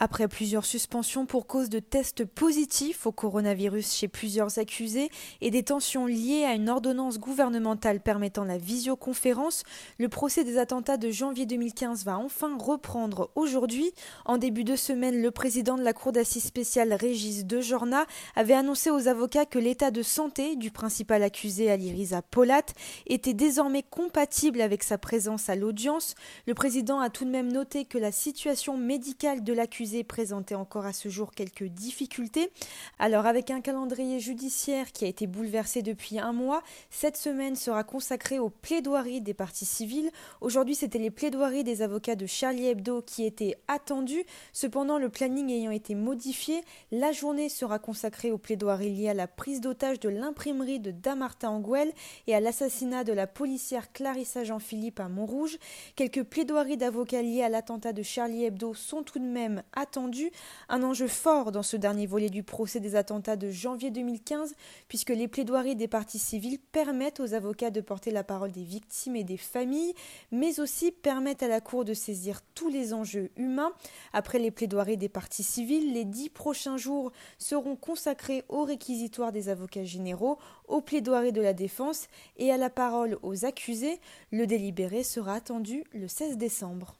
Après plusieurs suspensions pour cause de tests positifs au coronavirus chez plusieurs accusés et des tensions liées à une ordonnance gouvernementale permettant la visioconférence, le procès des attentats de janvier 2015 va enfin reprendre aujourd'hui. En début de semaine, le président de la Cour d'assises spéciale Régis Dejorna avait annoncé aux avocats que l'état de santé du principal accusé Aliriza Polat était désormais compatible avec sa présence à l'audience. Le président a tout de même noté que la situation médicale de l'accusé présentait encore à ce jour quelques difficultés. Alors avec un calendrier judiciaire qui a été bouleversé depuis un mois, cette semaine sera consacrée aux plaidoiries des parties civiles. Aujourd'hui c'était les plaidoiries des avocats de Charlie Hebdo qui étaient attendues. Cependant le planning ayant été modifié, la journée sera consacrée aux plaidoiries liées à la prise d'otage de l'imprimerie de Damartin Anguel et à l'assassinat de la policière Clarissa Jean-Philippe à Montrouge. Quelques plaidoiries d'avocats liées à l'attentat de Charlie Hebdo sont tout de même attendu, un enjeu fort dans ce dernier volet du procès des attentats de janvier 2015, puisque les plaidoiries des parties civiles permettent aux avocats de porter la parole des victimes et des familles, mais aussi permettent à la Cour de saisir tous les enjeux humains. Après les plaidoiries des parties civiles, les dix prochains jours seront consacrés au réquisitoire des avocats généraux, aux plaidoiries de la défense et à la parole aux accusés. Le délibéré sera attendu le 16 décembre.